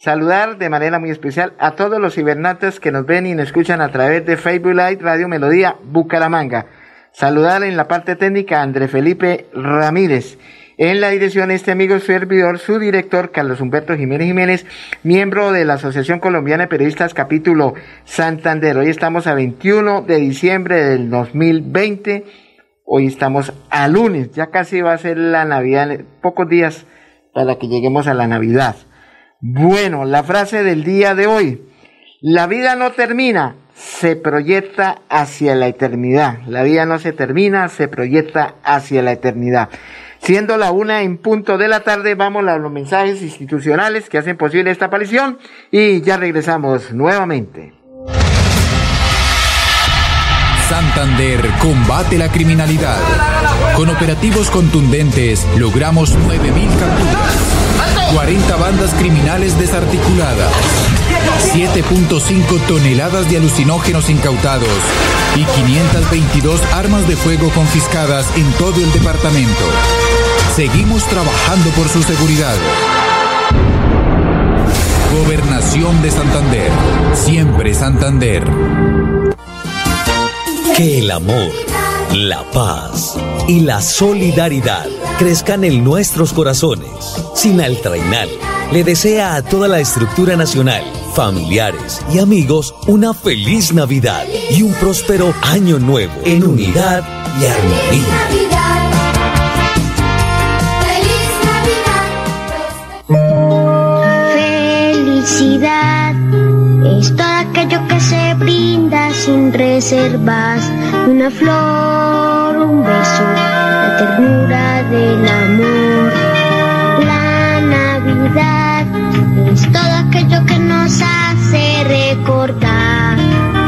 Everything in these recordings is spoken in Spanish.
Saludar de manera muy especial a todos los cibernatas que nos ven y nos escuchan a través de Facebook Live Radio Melodía Bucaramanga. Saludar en la parte técnica a André Felipe Ramírez. En la dirección este amigo servidor, su director Carlos Humberto Jiménez Jiménez, miembro de la Asociación Colombiana de Periodistas capítulo Santander. Hoy estamos a 21 de diciembre del 2020. Hoy estamos a lunes, ya casi va a ser la Navidad, pocos días para que lleguemos a la Navidad. Bueno, la frase del día de hoy. La vida no termina, se proyecta hacia la eternidad. La vida no se termina, se proyecta hacia la eternidad. Siendo la una en punto de la tarde, vamos a los mensajes institucionales que hacen posible esta aparición y ya regresamos nuevamente. Santander combate la criminalidad. Con operativos contundentes logramos 9.000 capturas 40 bandas criminales desarticuladas, 7.5 toneladas de alucinógenos incautados y 522 armas de fuego confiscadas en todo el departamento. Seguimos trabajando por su seguridad. Gobernación de Santander. Siempre Santander. Que el amor, la paz y la solidaridad crezcan en nuestros corazones. Sinaltrainal le desea a toda la estructura nacional, familiares y amigos una feliz Navidad y un próspero año nuevo en unidad y armonía. Felicidad es todo aquello que se brinda sin reservas, una flor, un beso, la ternura del amor. Es todo aquello que nos hace recordar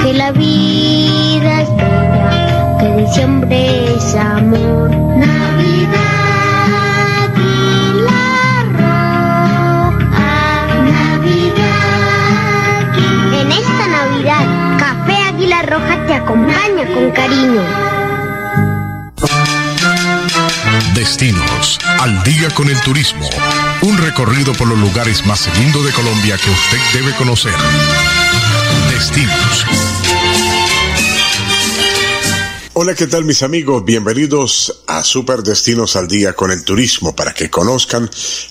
que la vida es bella, que diciembre es amor. Navidad. y la roja, Navidad. En esta Navidad, Café Águila Roja te acompaña con cariño. Destinos. Al día con el turismo. Un recorrido por los lugares más lindos de Colombia que usted debe conocer. Destinos. Hola, ¿qué tal mis amigos? Bienvenidos a Super Destinos al Día con el Turismo para que conozcan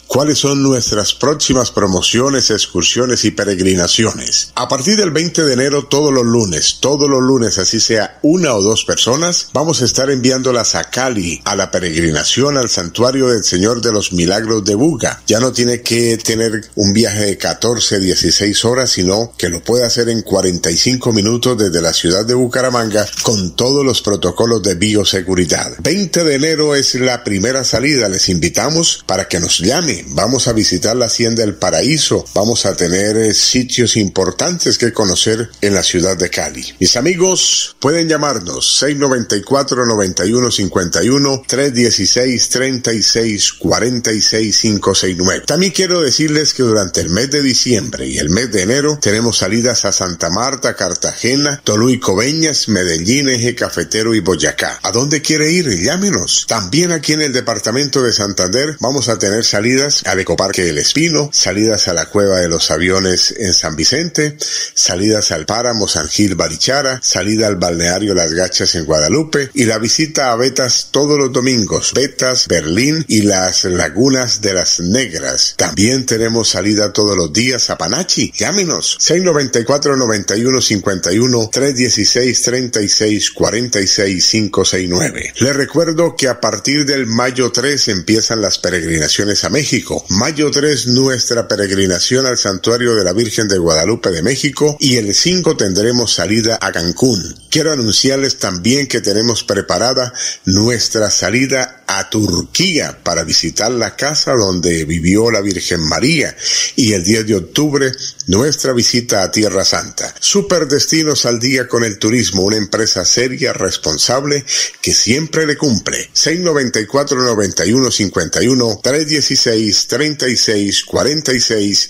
cuáles son nuestras próximas promociones, excursiones y peregrinaciones. A partir del 20 de enero, todos los lunes, todos los lunes, así sea una o dos personas, vamos a estar enviándolas a Cali, a la peregrinación al Santuario del Señor de los Milagros de Buga. Ya no tiene que tener un viaje de 14, 16 horas, sino que lo puede hacer en 45 minutos desde la ciudad de Bucaramanga con todos los protocolos de bioseguridad. 20 de enero es la primera salida. Les invitamos para que nos Vamos a visitar la Hacienda del Paraíso. Vamos a tener eh, sitios importantes que conocer en la ciudad de Cali. Mis amigos, pueden llamarnos 694-9151, 316-3646-569. También quiero decirles que durante el mes de diciembre y el mes de enero tenemos salidas a Santa Marta, Cartagena, Tolú y Coveñas, Medellín, Eje Cafetero y Boyacá. ¿A dónde quiere ir? Llámenos. También aquí en el departamento de Santander vamos a tener salidas al Ecoparque del Espino, salidas a la Cueva de los Aviones en San Vicente, salidas al Páramo San Gil Barichara, salida al balneario Las Gachas en Guadalupe y la visita a Betas todos los domingos, Betas, Berlín y las lagunas de las Negras. También tenemos salida todos los días a Panachi. Llámenos 694 91 51 316 36 46 316-369. Le recuerdo que a partir del mayo 3 empiezan las peregrinaciones a México. Mayo 3 nuestra peregrinación al santuario de la Virgen de Guadalupe de México y el 5 tendremos salida a Cancún. Quiero anunciarles también que tenemos preparada nuestra salida a Turquía para visitar la casa donde vivió la Virgen María y el 10 de octubre nuestra visita a Tierra Santa. Super Destinos al Día con el Turismo, una empresa seria, responsable, que siempre le cumple. 694-9151, 316-3646,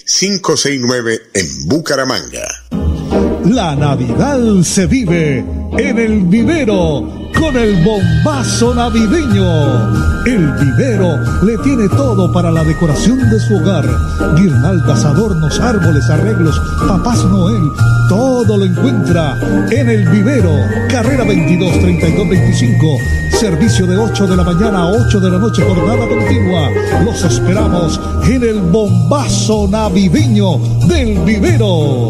569 en Bucaramanga. La Navidad se vive en el vivero con el bombazo navideño. El vivero le tiene todo para la decoración de su hogar. Guirnaldas, adornos, árboles, arreglos, papás Noel. Todo lo encuentra en el vivero. Carrera 22 32 25. Servicio de 8 de la mañana a 8 de la noche, jornada continua. Los esperamos en el bombazo navideño del vivero.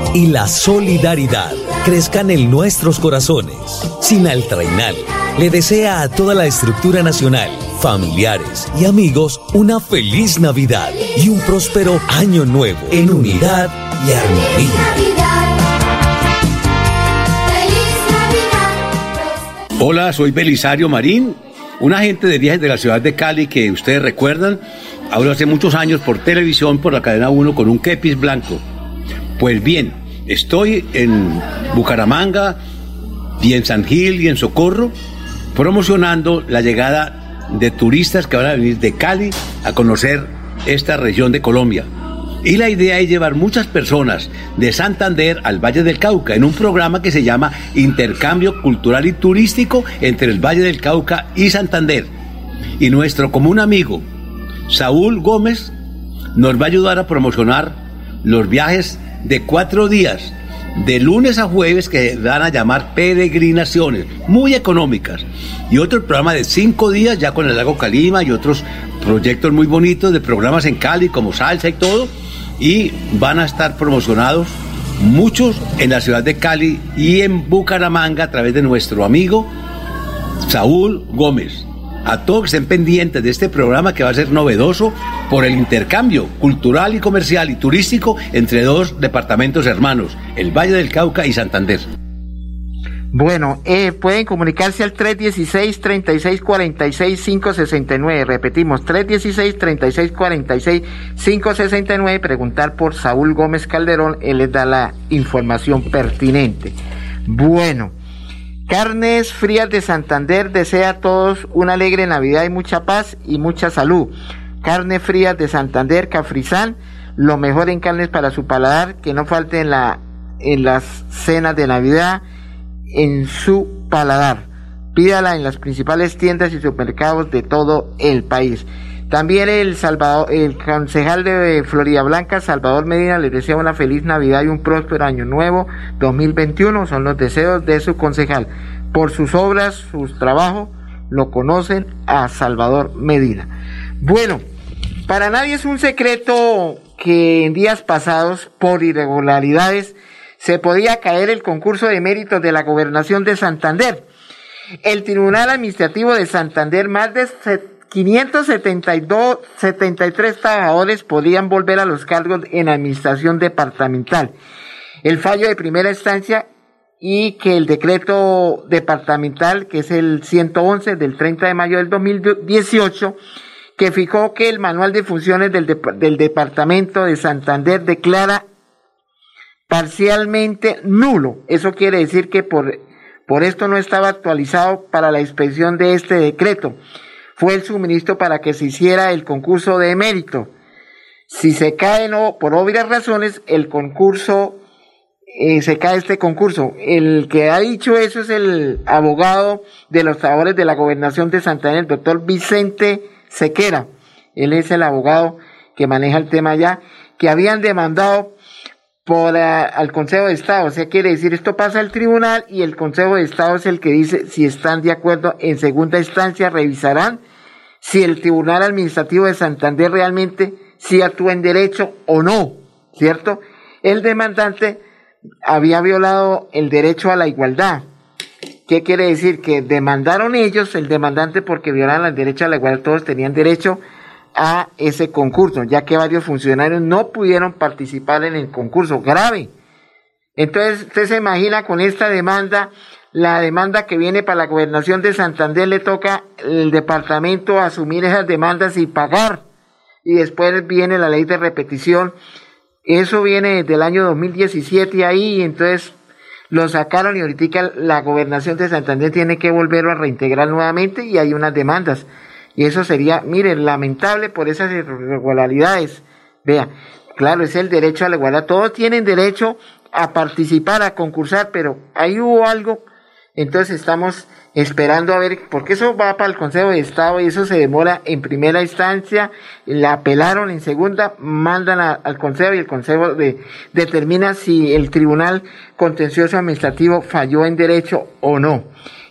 y la solidaridad crezcan en nuestros corazones. Sinaltrainal le desea a toda la estructura nacional, familiares y amigos una feliz Navidad y un próspero año nuevo en unidad y armonía. Hola, soy Belisario Marín, un agente de viajes de la ciudad de Cali que ustedes recuerdan, hablo hace muchos años por televisión por la cadena 1 con un kepis blanco. Pues bien, estoy en Bucaramanga y en San Gil y en Socorro promocionando la llegada de turistas que van a venir de Cali a conocer esta región de Colombia. Y la idea es llevar muchas personas de Santander al Valle del Cauca en un programa que se llama Intercambio Cultural y Turístico entre el Valle del Cauca y Santander. Y nuestro común amigo, Saúl Gómez, nos va a ayudar a promocionar los viajes de cuatro días, de lunes a jueves, que van a llamar peregrinaciones, muy económicas. Y otro programa de cinco días, ya con el lago Calima y otros proyectos muy bonitos de programas en Cali, como salsa y todo. Y van a estar promocionados muchos en la ciudad de Cali y en Bucaramanga a través de nuestro amigo Saúl Gómez a todos que estén pendientes de este programa que va a ser novedoso por el intercambio cultural y comercial y turístico entre dos departamentos hermanos, el Valle del Cauca y Santander. Bueno, eh, pueden comunicarse al 316-3646-569. Repetimos, 316-3646-569. Preguntar por Saúl Gómez Calderón, él les da la información pertinente. Bueno, Carnes Frías de Santander desea a todos una alegre Navidad y mucha paz y mucha salud. Carne Frías de Santander, Cafrizán, lo mejor en carnes para su paladar, que no falte en, la, en las cenas de Navidad en su paladar. Pídala en las principales tiendas y supermercados de todo el país. También el, Salvador, el concejal de Florida Blanca, Salvador Medina, les desea una feliz Navidad y un próspero año nuevo 2021. Son los deseos de su concejal. Por sus obras, sus trabajos, lo conocen a Salvador Medina. Bueno, para nadie es un secreto que en días pasados, por irregularidades, se podía caer el concurso de méritos de la gobernación de Santander. El Tribunal Administrativo de Santander, más de 572, 73 trabajadores podían volver a los cargos en administración departamental. El fallo de primera instancia y que el decreto departamental, que es el 111 del 30 de mayo del 2018, que fijó que el manual de funciones del, departamento de Santander declara parcialmente nulo. Eso quiere decir que por, por esto no estaba actualizado para la inspección de este decreto. Fue el suministro para que se hiciera el concurso de mérito. Si se cae no, por obvias razones, el concurso, eh, se cae este concurso. El que ha dicho eso es el abogado de los trabajadores de la gobernación de Santander, el doctor Vicente Sequera. Él es el abogado que maneja el tema ya, que habían demandado por al Consejo de Estado. O sea, quiere decir, esto pasa al tribunal y el Consejo de Estado es el que dice si están de acuerdo. En segunda instancia revisarán si el Tribunal Administrativo de Santander realmente si actúa en derecho o no, ¿cierto? El demandante había violado el derecho a la igualdad. ¿Qué quiere decir? Que demandaron ellos, el demandante, porque violaron el derecho a la igualdad, todos tenían derecho a ese concurso, ya que varios funcionarios no pudieron participar en el concurso. Grave. Entonces, usted se imagina con esta demanda, la demanda que viene para la gobernación de Santander, le toca el departamento asumir esas demandas y pagar. Y después viene la ley de repetición. Eso viene desde el año 2017 ahí, entonces lo sacaron y ahorita la gobernación de Santander tiene que volverlo a reintegrar nuevamente y hay unas demandas. Y eso sería, mire, lamentable por esas irregularidades. Vea, claro, es el derecho a la igualdad. Todos tienen derecho a participar, a concursar, pero ahí hubo algo. Entonces estamos esperando a ver, porque eso va para el Consejo de Estado y eso se demora en primera instancia, la apelaron en segunda, mandan al Consejo y el Consejo determina si el Tribunal Contencioso Administrativo falló en derecho o no.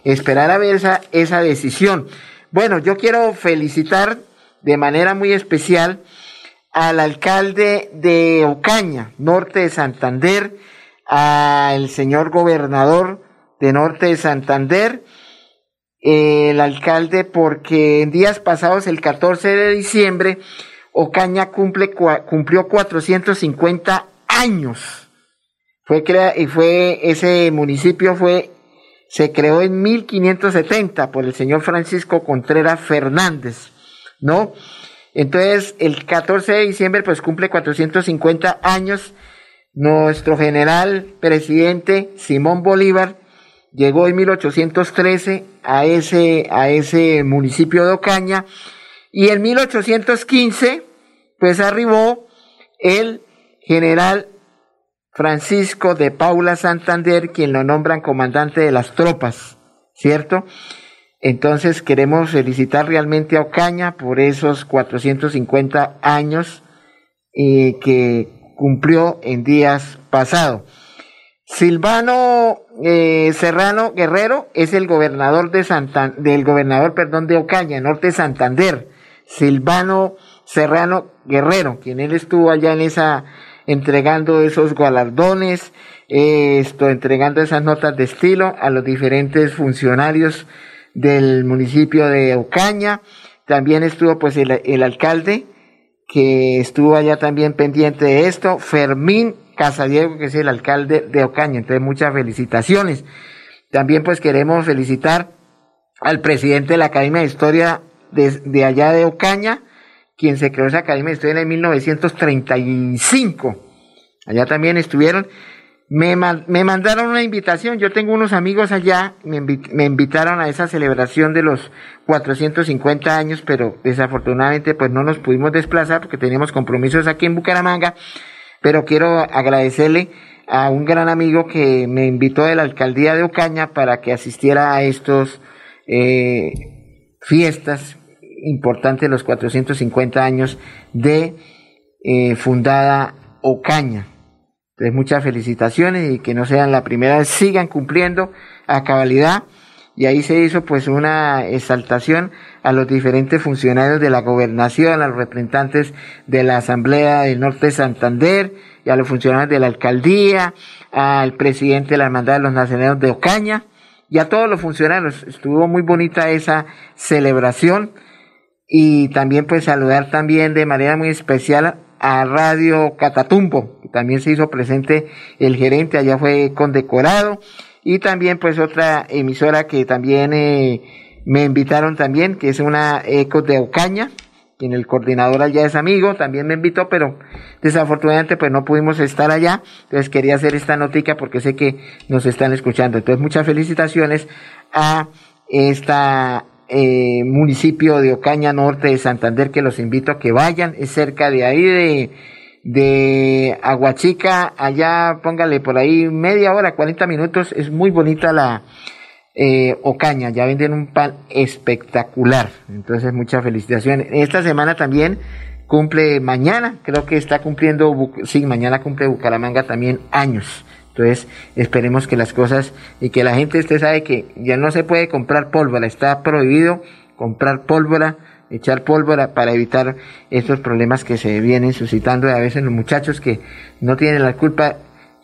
Esperar a ver esa, esa decisión. Bueno, yo quiero felicitar de manera muy especial al alcalde de Ocaña, norte de Santander, al señor gobernador de norte de Santander, el alcalde porque en días pasados, el 14 de diciembre, Ocaña cumple, cumplió 450 años. Fue crea, y fue, ese municipio fue se creó en 1570 por el señor Francisco Contreras Fernández, ¿no? Entonces, el 14 de diciembre, pues cumple 450 años. Nuestro general presidente Simón Bolívar llegó en 1813 a ese, a ese municipio de Ocaña y en 1815, pues arribó el general Francisco de Paula Santander, quien lo nombran comandante de las tropas, ¿cierto? Entonces queremos felicitar realmente a Ocaña por esos 450 años eh, que cumplió en días pasados. Silvano eh, Serrano Guerrero es el gobernador de Santander, del gobernador, perdón, de Ocaña, norte de Santander. Silvano Serrano Guerrero, quien él estuvo allá en esa entregando esos galardones, esto, entregando esas notas de estilo a los diferentes funcionarios del municipio de Ocaña. También estuvo pues el alcalde que estuvo allá también pendiente de esto, Fermín Casadiego, que es el alcalde de Ocaña. Entonces, muchas felicitaciones. También pues queremos felicitar al presidente de la Academia de Historia de, de allá de Ocaña, quien se creó esa Academia de Historia en 1935. Allá también estuvieron. Me, me, mandaron una invitación, yo tengo unos amigos allá, me, me, invitaron a esa celebración de los 450 años, pero desafortunadamente pues no nos pudimos desplazar porque teníamos compromisos aquí en Bucaramanga, pero quiero agradecerle a un gran amigo que me invitó de la alcaldía de Ocaña para que asistiera a estos eh, fiestas importante los 450 años de eh, fundada Ocaña. Entonces, muchas felicitaciones y que no sean la primera, sigan cumpliendo a cabalidad. Y ahí se hizo pues una exaltación a los diferentes funcionarios de la gobernación, a los representantes de la Asamblea del Norte de Santander y a los funcionarios de la alcaldía, al presidente de la Hermandad de los Nacionales de Ocaña y a todos los funcionarios. Estuvo muy bonita esa celebración y también pues saludar también de manera muy especial a Radio Catatumbo, también se hizo presente el gerente, allá fue condecorado, y también pues otra emisora que también eh, me invitaron también, que es una Eco de Ocaña, quien el coordinador allá es amigo, también me invitó, pero desafortunadamente pues no pudimos estar allá, entonces quería hacer esta notica porque sé que nos están escuchando. Entonces muchas felicitaciones a esta eh, municipio de Ocaña Norte de Santander que los invito a que vayan, es cerca de ahí de, de Aguachica, allá póngale por ahí media hora, 40 minutos, es muy bonita la, eh, Ocaña, ya venden un pan espectacular. Entonces, muchas felicitaciones. Esta semana también cumple mañana, creo que está cumpliendo, sí, mañana cumple Bucaramanga también años. Entonces, esperemos que las cosas y que la gente, usted sabe que ya no se puede comprar pólvora, está prohibido comprar pólvora, echar pólvora para evitar estos problemas que se vienen suscitando a veces los muchachos que no tienen la culpa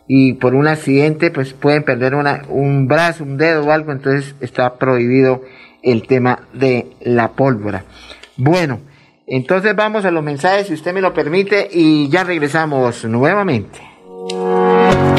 y por un accidente pues pueden perder una, un brazo, un dedo o algo, entonces está prohibido el tema de la pólvora. Bueno, entonces vamos a los mensajes si usted me lo permite y ya regresamos nuevamente.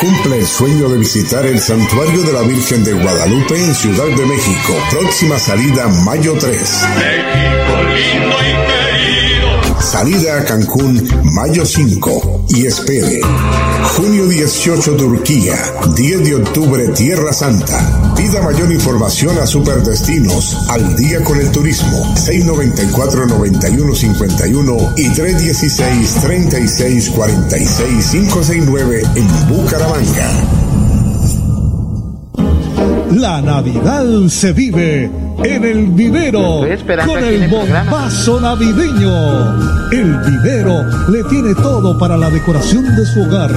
Cumple el sueño de visitar el Santuario de la Virgen de Guadalupe en Ciudad de México. Próxima salida mayo 3. México lindo y. Salida a Cancún mayo 5. Y espere. Junio 18 Turquía. 10 de octubre Tierra Santa. Pida mayor información a Superdestinos. Al día con el turismo. 694-9151 y 316-3646-569 en Bucaramanga. La Navidad se vive en el vivero con el bombazo navideño. El vivero le tiene todo para la decoración de su hogar.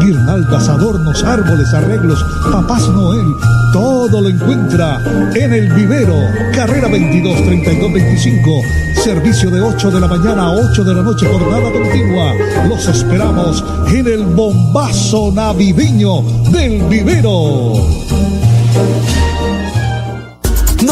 Guirnaldas, adornos, árboles, arreglos, papás Noel, todo lo encuentra en el vivero. Carrera 22 32 25. Servicio de 8 de la mañana a 8 de la noche, jornada continua. Los esperamos en el bombazo navideño del vivero.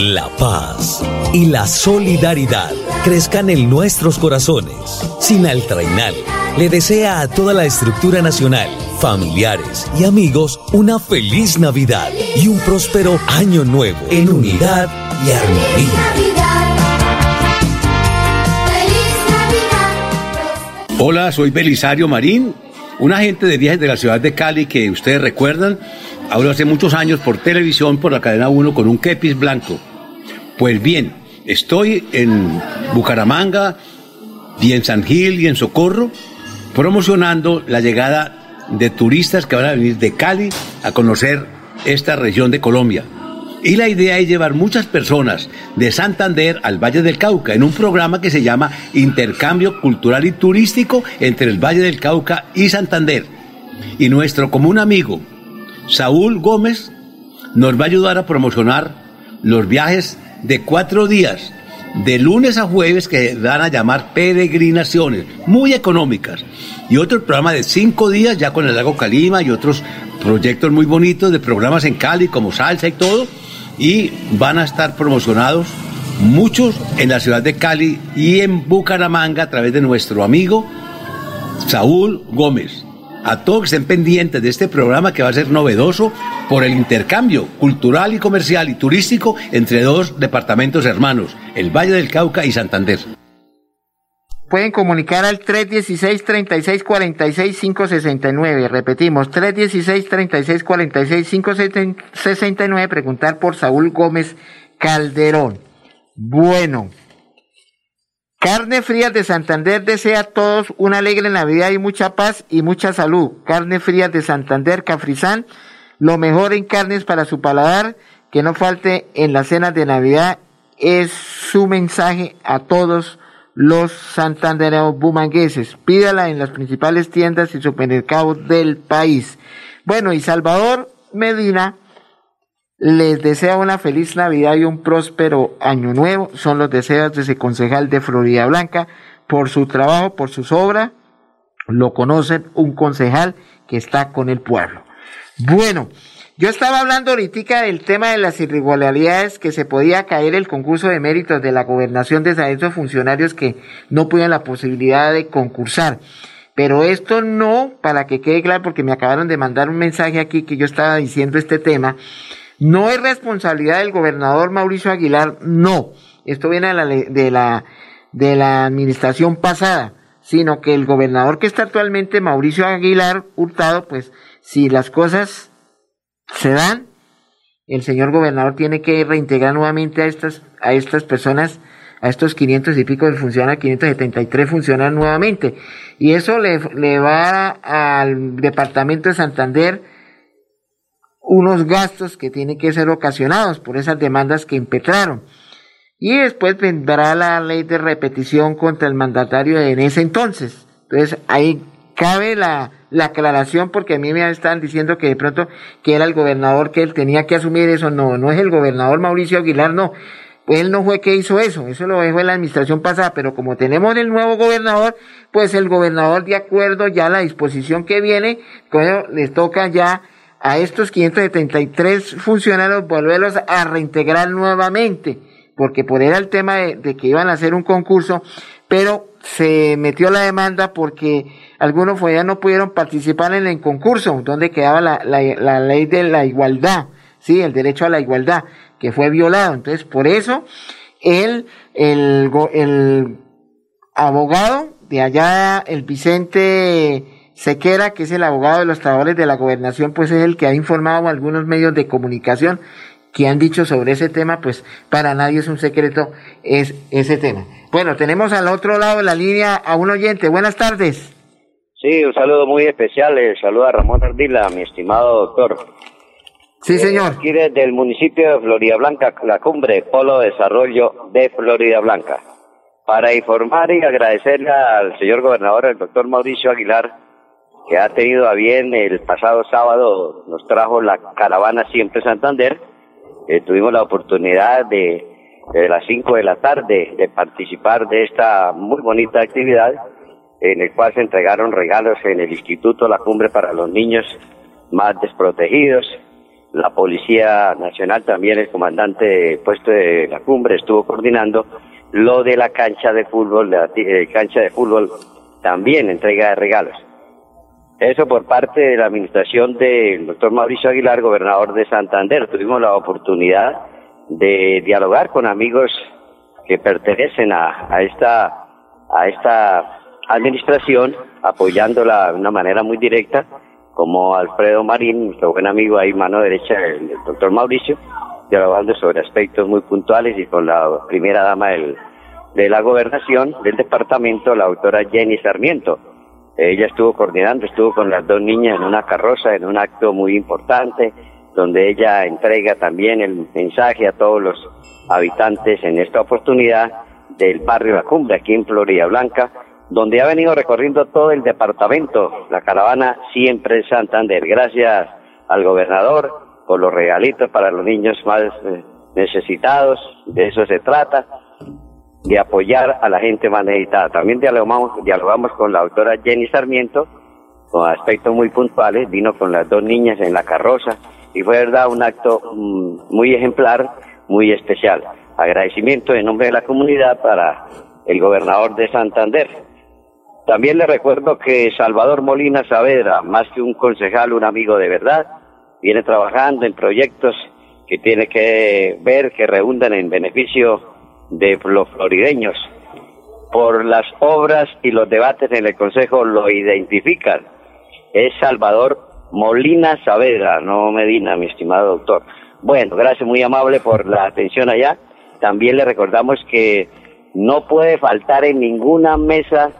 la paz y la solidaridad crezcan en nuestros corazones. Sinaltrainal le desea a toda la estructura nacional, familiares y amigos una feliz Navidad y un próspero año nuevo en unidad y armonía. Hola, soy Belisario Marín, un agente de viajes de la ciudad de Cali que ustedes recuerdan, hablo hace muchos años por televisión por la cadena 1 con un kepis blanco. Pues bien, Estoy en Bucaramanga y en San Gil y en Socorro promocionando la llegada de turistas que van a venir de Cali a conocer esta región de Colombia. Y la idea es llevar muchas personas de Santander al Valle del Cauca en un programa que se llama Intercambio Cultural y Turístico entre el Valle del Cauca y Santander. Y nuestro común amigo, Saúl Gómez, nos va a ayudar a promocionar los viajes de cuatro días, de lunes a jueves, que van a llamar peregrinaciones, muy económicas. Y otro programa de cinco días, ya con el lago Calima y otros proyectos muy bonitos de programas en Cali, como salsa y todo. Y van a estar promocionados muchos en la ciudad de Cali y en Bucaramanga a través de nuestro amigo Saúl Gómez a todos que estén pendientes de este programa que va a ser novedoso por el intercambio cultural y comercial y turístico entre dos departamentos hermanos, el Valle del Cauca y Santander. Pueden comunicar al 316-3646-569. Repetimos, 316-3646-569. Preguntar por Saúl Gómez Calderón. Bueno, Carne Frías de Santander desea a todos una alegre Navidad y mucha paz y mucha salud. Carne Frías de Santander, Cafrizán, lo mejor en carnes para su paladar, que no falte en las cenas de Navidad, es su mensaje a todos los santandereos bumangueses. Pídala en las principales tiendas y supermercados del país. Bueno, y Salvador Medina les desea una feliz Navidad y un próspero año nuevo. Son los deseos de ese concejal de Florida Blanca por su trabajo, por sus obras. Lo conocen un concejal que está con el pueblo. Bueno, yo estaba hablando ahorita del tema de las irregularidades que se podía caer el concurso de méritos de la gobernación de esos funcionarios que no pudieron la posibilidad de concursar. Pero esto no, para que quede claro, porque me acabaron de mandar un mensaje aquí que yo estaba diciendo este tema, no es responsabilidad del gobernador Mauricio Aguilar, no. Esto viene de la, de la, de la administración pasada, sino que el gobernador que está actualmente, Mauricio Aguilar Hurtado, pues si las cosas se dan, el señor gobernador tiene que reintegrar nuevamente a estas, a estas personas, a estos 500 y pico de funcionarios, 573 funcionan nuevamente. Y eso le, le va al departamento de Santander unos gastos que tienen que ser ocasionados por esas demandas que impetraron. Y después vendrá la ley de repetición contra el mandatario en ese entonces. Entonces ahí cabe la, la aclaración porque a mí me están diciendo que de pronto que era el gobernador que él tenía que asumir eso. No, no es el gobernador Mauricio Aguilar, no. Él no fue que hizo eso, eso lo dejó en la administración pasada, pero como tenemos el nuevo gobernador, pues el gobernador de acuerdo ya a la disposición que viene, pues les toca ya a estos 573 funcionarios volverlos a reintegrar nuevamente, porque por era el tema de, que iban a hacer un concurso, pero se metió la demanda porque algunos ya no pudieron participar en el concurso, donde quedaba la, la, ley de la igualdad, sí, el derecho a la igualdad, que fue violado. Entonces, por eso, el, el, el abogado de allá, el Vicente Sequera, que es el abogado de los trabajadores de la gobernación, pues es el que ha informado a algunos medios de comunicación que han dicho sobre ese tema, pues para nadie es un secreto es ese tema. Bueno, tenemos al otro lado de la línea a un oyente. Buenas tardes. Sí, un saludo muy especial. El saludo a Ramón Ardila, mi estimado doctor. Sí, señor. aquí desde el municipio de Florida Blanca, la cumbre Polo Desarrollo de Florida Blanca. Para informar y agradecerle al señor gobernador, el doctor Mauricio Aguilar, que ha tenido a bien el pasado sábado, nos trajo la caravana Siempre Santander. Eh, tuvimos la oportunidad de, las 5 de la tarde, de participar de esta muy bonita actividad en el cual se entregaron regalos en el Instituto La Cumbre para los niños más desprotegidos. La Policía Nacional, también el comandante puesto de la cumbre, estuvo coordinando lo de la cancha de fútbol, la eh, cancha de fútbol, también entrega de regalos. Eso por parte de la administración del doctor Mauricio Aguilar, gobernador de Santander. Tuvimos la oportunidad de dialogar con amigos que pertenecen a, esta administración, apoyándola de una manera muy directa, como Alfredo Marín, nuestro buen amigo ahí, mano derecha del, doctor Mauricio, dialogando sobre aspectos muy puntuales y con la primera dama de la gobernación del departamento, la doctora Jenny Sarmiento. Ella estuvo coordinando, estuvo con las dos niñas en una carroza, en un acto muy importante, donde ella entrega también el mensaje a todos los habitantes en esta oportunidad del barrio La Cumbre, aquí en Florida Blanca, donde ha venido recorriendo todo el departamento, la caravana siempre Santander. Gracias al gobernador por los regalitos para los niños más eh, necesitados, de eso se trata, de apoyar a la gente más necesitada. También dialogamos, dialogamos con la doctora Jenny Sarmiento, con aspectos muy puntuales, vino con las dos niñas en la carroza y fue verdad un acto mm, muy ejemplar, muy especial. Agradecimiento en nombre de la comunidad para el gobernador de Santander, también le recuerdo que Salvador Molina Saavedra, más que un concejal, un amigo de verdad, viene trabajando en proyectos que tiene que ver, que redundan en beneficio de los florideños. Por las obras y los debates en el Consejo lo identifican. Es Salvador Molina Saavedra, no Medina, mi estimado doctor. Bueno, gracias, muy amable por la atención allá. También le recordamos que no puede faltar en ninguna mesa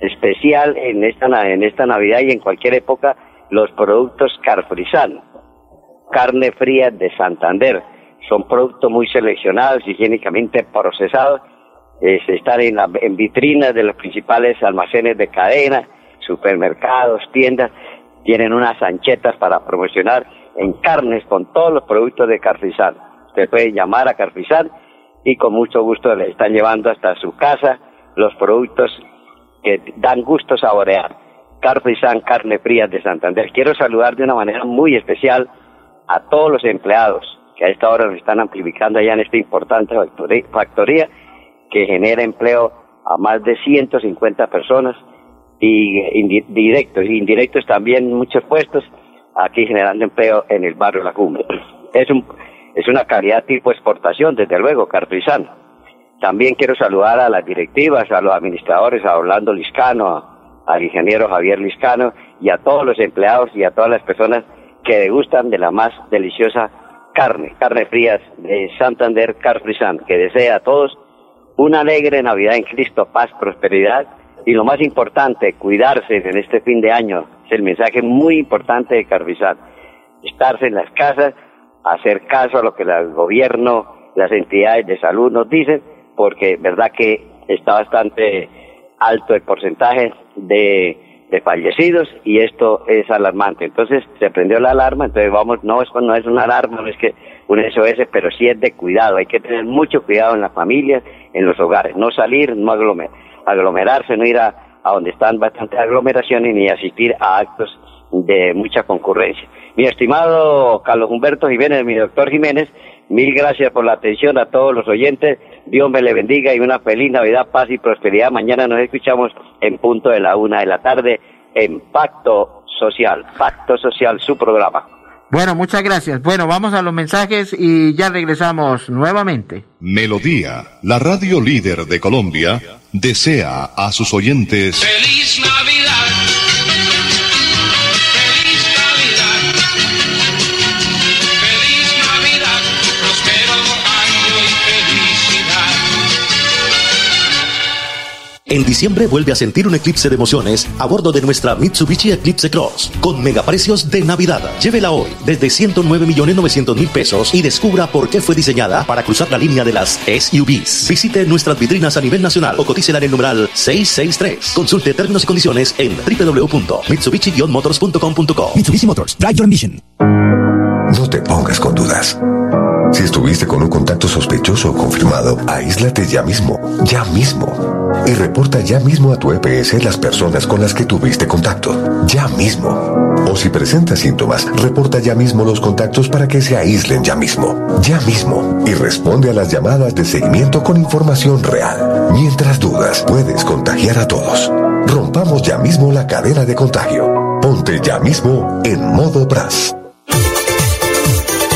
especial en esta, en esta Navidad y en cualquier época los productos Carfrizal. carne fría de Santander. Son productos muy seleccionados, higiénicamente procesados. están en, la, en vitrinas de los principales almacenes de cadena, supermercados, tiendas. Tienen unas anchetas para promocionar en carnes con todos los productos de Carfizán. Usted puede llamar a Carfizán y con mucho gusto le están llevando hasta su casa los productos que dan gusto saborear. Carfizán, carne fría de Santander. Quiero saludar de una manera muy especial a todos los empleados que a esta hora nos están amplificando allá en esta importante factoría que genera empleo a más de 150 personas y directos y indirectos también muchos puestos aquí generando empleo en el barrio La Cumbre. Es, un, es una calidad tipo exportación, desde luego, Carpizano. También quiero saludar a las directivas, a los administradores, a Orlando Liscano, al ingeniero Javier Liscano y a todos los empleados y a todas las personas que degustan de la más deliciosa carne, carne frías de Santander Carfrizán, que desea a todos una alegre Navidad en Cristo, paz, prosperidad y lo más importante, cuidarse en este fin de año. Es el mensaje muy importante de Carvizal. Estarse en las casas, hacer caso a lo que el gobierno, las entidades de salud nos dicen, porque verdad que está bastante alto el porcentaje de, fallecidos y esto es alarmante. Entonces se prendió la alarma, entonces vamos, no es, no es una alarma, no es que un SOS, pero sí es de cuidado. Hay que tener mucho cuidado en las familias, en los hogares, no salir, no aglomerar aglomerarse, no ir a, donde están bastantes aglomeraciones ni asistir a actos de mucha concurrencia. Mi estimado Carlos Humberto Jiménez, mi doctor Jiménez, mil gracias por la atención a todos los oyentes. Dios me le bendiga y una feliz Navidad, paz y prosperidad. Mañana nos escuchamos en punto de la una de la tarde en Pacto Social. Pacto Social, su programa. Bueno, muchas gracias. Bueno, vamos a los mensajes y ya regresamos nuevamente. Melodía, la radio líder de Colombia, desea a sus oyentes. ¡Feliz Navidad! En diciembre vuelve a sentir un eclipse de emociones a bordo de nuestra Mitsubishi Eclipse Cross con megaprecios de Navidad. Llévela hoy desde 109 millones 900 mil pesos y descubra por qué fue diseñada para cruzar la línea de las SUVs. Visite nuestras vitrinas a nivel nacional o cotícela en el numeral 663. Consulte términos y condiciones en www.mitsubishi-motors.com.co. Mitsubishi Motors, drive your ambition. No te pongas con dudas. Si estuviste con un contacto sospechoso o confirmado, aíslate ya mismo, ya mismo. Y reporta ya mismo a tu EPS las personas con las que tuviste contacto, ya mismo. O si presentas síntomas, reporta ya mismo los contactos para que se aíslen ya mismo, ya mismo. Y responde a las llamadas de seguimiento con información real. Mientras dudas, puedes contagiar a todos. Rompamos ya mismo la cadena de contagio. Ponte ya mismo en modo BRAS.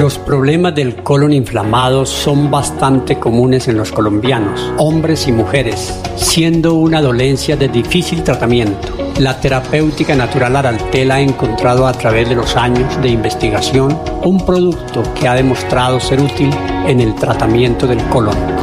Los problemas del colon inflamado son bastante comunes en los colombianos, hombres y mujeres, siendo una dolencia de difícil tratamiento. La terapéutica natural Araltel ha encontrado a través de los años de investigación un producto que ha demostrado ser útil en el tratamiento del colon.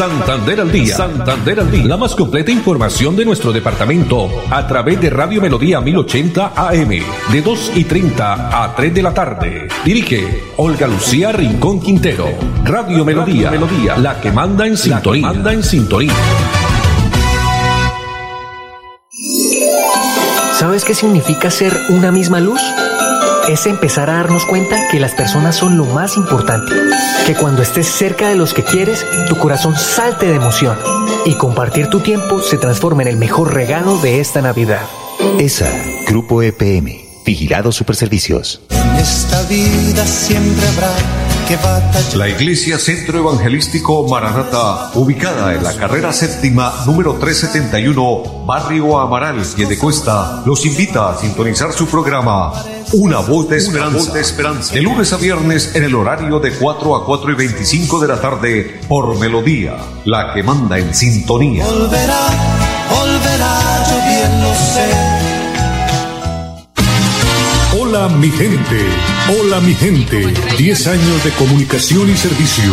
Santander al día. Santander al día. La más completa información de nuestro departamento a través de Radio Melodía 1080 AM de 2 y 30 a 3 de la tarde. Dirige Olga Lucía Rincón Quintero. Radio Melodía, Melodía, la que manda en sintonía. Manda en sintonía. ¿Sabes qué significa ser una misma luz? Es empezar a darnos cuenta que las personas son lo más importante. Que cuando estés cerca de los que quieres, tu corazón salte de emoción y compartir tu tiempo se transforma en el mejor regalo de esta Navidad. ESA, Grupo EPM, Vigilado Superservicios. En esta vida siempre habrá la Iglesia Centro Evangelístico Maranata, ubicada en la carrera séptima número 371, Barrio Amaral, Cuesta, los invita a sintonizar su programa Una voz de esperanza, de, esperanza. de lunes a viernes en el horario de 4 a 4 y 25 de la tarde por Melodía, la que manda en sintonía. Volverá, volverá, yo bien lo sé. Hola mi gente, hola mi gente, 10 años de comunicación y servicio.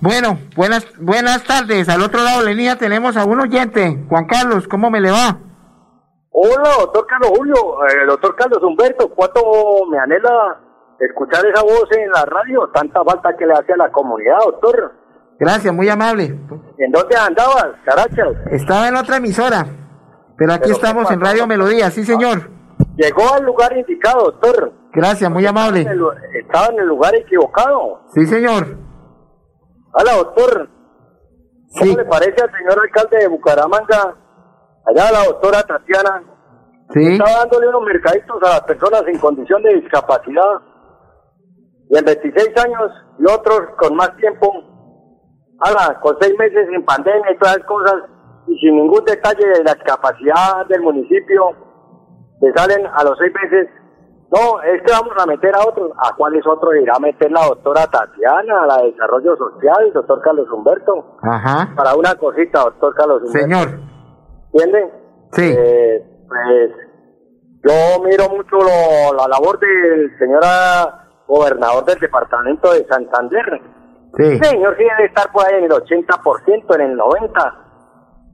Bueno, buenas, buenas tardes. Al otro lado de la línea tenemos a un oyente. Juan Carlos, ¿cómo me le va? Hola, doctor Carlos Julio, eh, doctor Carlos Humberto, ¿cuánto me anhela escuchar esa voz en la radio? Tanta falta que le hace a la comunidad, doctor. Gracias, muy amable. ¿En dónde andabas, carachas? Estaba en otra emisora, pero aquí estamos en Radio Melodía, sí señor. Llegó al lugar indicado, doctor. Gracias, muy amable. estaba en el lugar equivocado. Sí señor. Hola, doctor. ¿Cómo le parece al señor alcalde de Bucaramanga? Allá la doctora Tatiana. Sí. Estaba dándole unos mercaditos a las personas en condición de discapacidad. Y en 26 años y otros con más tiempo. Ahora, con seis meses en pandemia y todas esas cosas. Y sin ningún detalle de la discapacidad del municipio. Le salen a los seis meses no, es que vamos a meter a otros. ¿A cuáles otros irá a meter la doctora Tatiana, la de Desarrollo Social, el doctor Carlos Humberto? Ajá. Para una cosita, doctor Carlos Humberto. Señor. ¿Entiende? Sí. Eh, pues yo miro mucho la labor del señor gobernador del departamento de Santander. Sí. señor sí debe estar por ahí en el 80%, en el 90%.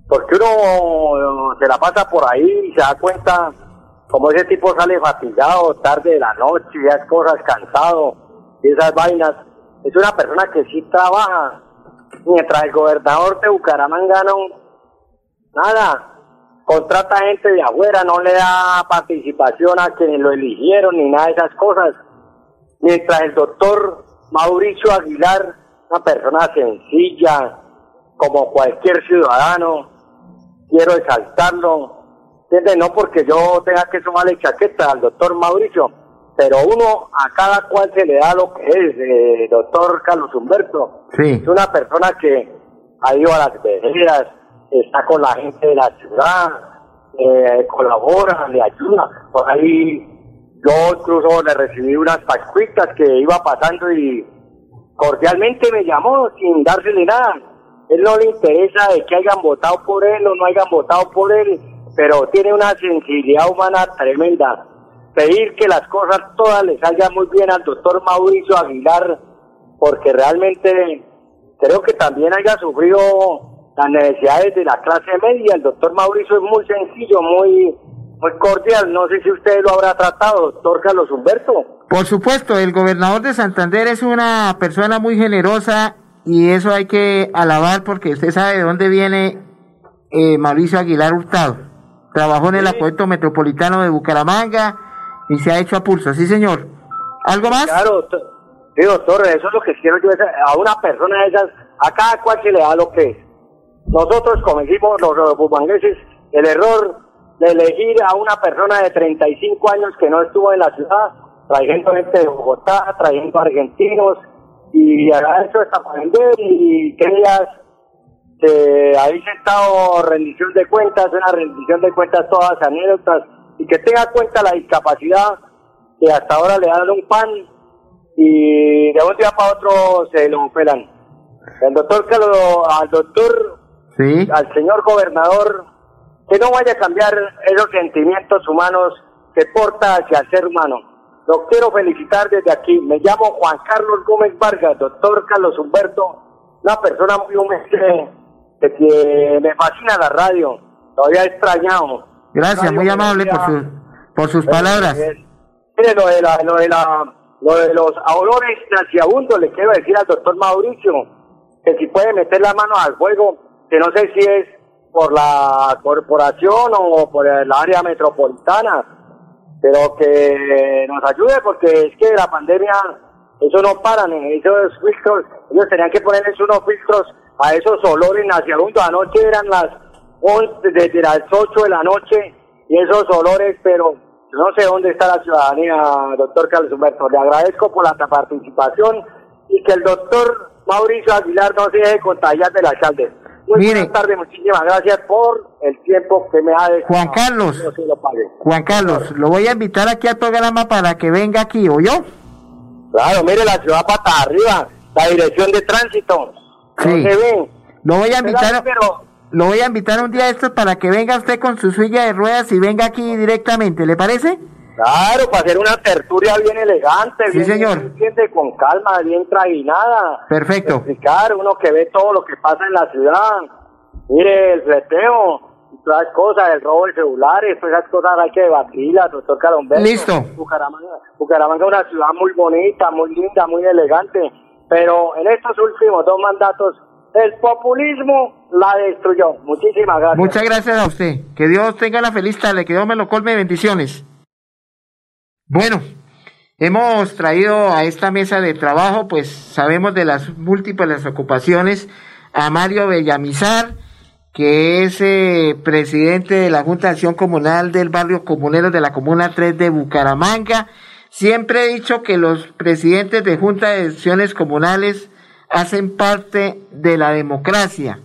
Porque uno se la pasa por ahí y se da cuenta como ese tipo sale fatigado, tarde de la noche, ya es cosas, cansado, y esas vainas, es una persona que sí trabaja. Mientras el gobernador de Bucaramanga no, nada, contrata gente de afuera, no le da participación a quienes lo eligieron ni nada de esas cosas. Mientras el doctor Mauricio Aguilar, una persona sencilla, como cualquier ciudadano, quiero exaltarlo, no porque yo tenga que sumarle chaqueta al doctor Mauricio, pero uno a cada cual se le da lo que es, eh, doctor Carlos Humberto. Sí. Es una persona que ha ido a las veredas, está con la gente de la ciudad, eh, colabora, le ayuda. Por ahí yo incluso le recibí unas pascuitas que iba pasando y cordialmente me llamó sin dársele nada. Él no le interesa de que hayan votado por él o no hayan votado por él pero tiene una sensibilidad humana tremenda. Pedir que las cosas todas le salgan muy bien al doctor Mauricio Aguilar, porque realmente creo que también haya sufrido las necesidades de la clase media. El doctor Mauricio es muy sencillo, muy, muy cordial. No sé si usted lo habrá tratado, doctor Carlos Humberto. Por supuesto, el gobernador de Santander es una persona muy generosa y eso hay que alabar porque usted sabe de dónde viene eh, Mauricio Aguilar Hurtado. Trabajó en el acueducto metropolitano de Bucaramanga y se ha hecho a pulso, sí señor. ¿Algo más? Claro, to- sí, doctor, eso es lo que quiero yo, a una persona de esas, a cada cual se le da lo que es. Nosotros cometimos, los, los bumangueses, el error de elegir a una persona de 35 años que no estuvo en la ciudad, trayendo gente de Bogotá, trayendo argentinos, y haga eso está para vender, y que ellas, eh, ahí sentado rendición de cuentas, una rendición de cuentas todas anécdotas, y que tenga cuenta la discapacidad que hasta ahora le dan un pan y de un día para otro se lo pelan. El doctor que lo, al doctor, Sí. al señor gobernador, que no vaya a cambiar esos sentimientos humanos que porta hacia el ser humano. Lo quiero felicitar desde aquí. Me llamo Juan Carlos Gómez Vargas, doctor Carlos Humberto, una persona muy humilde, de que me fascina la radio. Todavía he extrañado. Gracias, Radio muy amable por, su, por sus palabras. Eh, Mire, lo de, la, lo, de la, lo de los olores nauseabundos, le quiero decir al doctor Mauricio que si puede meter la mano al fuego, que no sé si es por la corporación o por el área metropolitana, pero que nos ayude porque es que la pandemia, eso no paran, eh, esos filtros, ellos tenían que ponerles unos filtros a esos olores nauseabundos. Anoche eran las 11, desde las 8 de la noche y esos olores, pero no sé dónde está la ciudadanía, doctor Carlos Humberto. Le agradezco por la participación y que el doctor Mauricio Aguilar no se deje contagiar del alcalde. Muy Mire. buenas tardes, muchísimas gracias por el tiempo que me ha dejado. Juan Carlos. Lo. Juan Carlos, lo voy a invitar aquí al programa para que venga aquí, ¿o yo? Claro, mire la ciudad pata arriba, la dirección de tránsito. Sí. No se ve. Lo voy a invitar, Pero, lo voy a invitar un día de estos para que venga usted con su silla de ruedas y venga aquí directamente, ¿le parece? claro, para hacer una tertulia bien elegante, Sí, bien, señor. bien con calma, bien traguinada. Perfecto. explicar, uno que ve todo lo que pasa en la ciudad. Mire, el fleteo, todas las cosas, el robo de celulares, todas esas cosas hay que debatirlas, doctor Caromberto. Listo. Bucaramanga, Bucaramanga es una ciudad muy bonita, muy linda, muy elegante, pero en estos últimos dos mandatos el populismo la destruyó. Muchísimas gracias. Muchas gracias a usted. Que Dios tenga la feliz tarde, que Dios me lo colme de bendiciones. Bueno, hemos traído a esta mesa de trabajo, pues sabemos de las múltiples ocupaciones a Mario Bellamizar, que es eh, presidente de la Junta de Acción Comunal del barrio comunero de la Comuna 3 de Bucaramanga. Siempre he dicho que los presidentes de Junta de Acciones Comunales hacen parte de la democracia,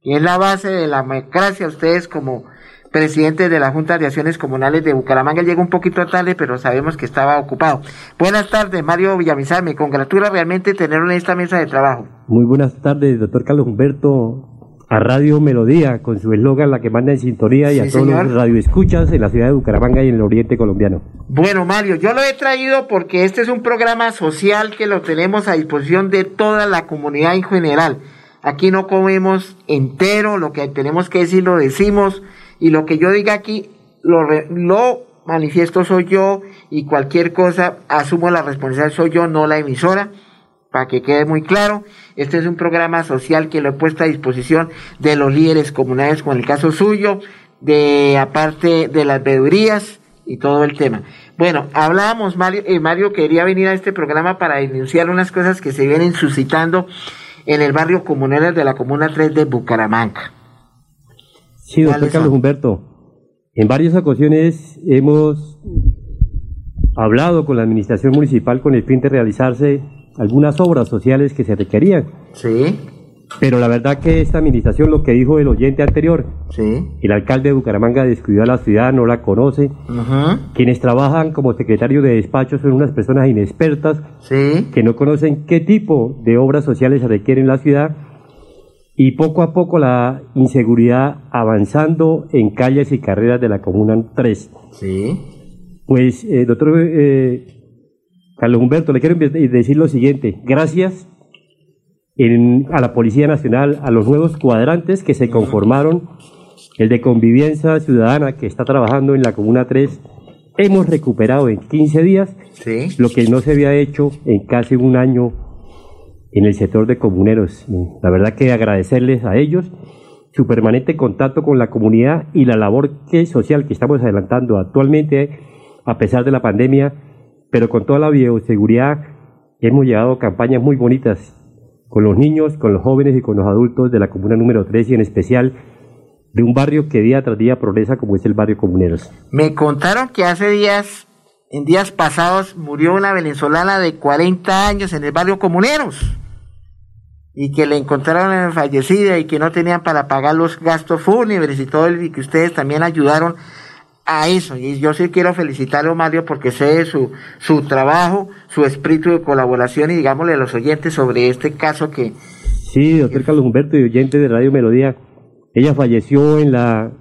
que es la base de la democracia. Ustedes como presidentes de la Junta de Acciones Comunales de Bucaramanga llega un poquito tarde, pero sabemos que estaba ocupado. Buenas tardes, Mario Villamizar. Me congratula realmente tenerlo en esta mesa de trabajo. Muy buenas tardes, doctor Carlos Humberto, a Radio Melodía, con su eslogan La que manda en sintonía y Sí, a todos señor. los radioescuchas en la ciudad de Bucaramanga y en el oriente colombiano. Bueno, Mario, yo lo he traído porque este es un programa social que lo tenemos a disposición de toda la comunidad en general. Aquí no comemos entero, lo que tenemos que decir lo decimos y lo que yo diga aquí lo, re- lo manifiesto soy yo y cualquier cosa asumo la responsabilidad soy yo, no la emisora. Para que quede muy claro, este es un programa social que lo he puesto a disposición de los líderes comunales, con el caso suyo, de aparte de las veedurías y todo el tema. Bueno, hablábamos, Mario, eh, Mario quería venir a este programa para denunciar unas cosas que se vienen suscitando en el barrio comunero de la Comuna 3 de Bucaramanga. Sí, doctor ¿Cuáles Carlos? Humberto, en varias ocasiones hemos hablado con la administración municipal con el fin de realizarse algunas obras sociales que se requerían. Sí. Pero la verdad que esta administración, lo que dijo el oyente anterior, Sí. el alcalde de Bucaramanga descuidó a la ciudad, no la conoce. Quienes trabajan como secretarios de despacho son unas personas inexpertas Sí. que no conocen qué tipo de obras sociales se requieren en la ciudad y poco a poco la inseguridad avanzando en calles y carreras de la Comuna 3. Sí. Pues, eh, doctor eh, Carlos Humberto, le quiero decir lo siguiente. Gracias en- a la Policía Nacional, a los nuevos cuadrantes que se conformaron, el de convivencia ciudadana que está trabajando en la Comuna 3, hemos recuperado en 15 días Sí. lo que no se había hecho en casi un año en el sector de comuneros. La verdad que agradecerles a ellos su permanente contacto con la comunidad y la labor que social que estamos adelantando actualmente, a pesar de la pandemia, pero con toda la bioseguridad hemos llevado campañas muy bonitas con los niños, con los jóvenes y con los adultos de la comuna número 3 y en especial de un barrio que día tras día progresa como es el barrio Comuneros. Me contaron que hace días, en días pasados, murió una venezolana de 40 años en el barrio Comuneros y que le encontraron fallecida y que no tenían para pagar los gastos fúnebres y todo, y que ustedes también ayudaron a eso. Y yo sí quiero felicitarlo, Mario, porque sé su, su trabajo, su espíritu de colaboración y digámosle a los oyentes sobre este caso que... Sí, doctor Carlos Humberto y oyente de Radio Melodía. Ella falleció en la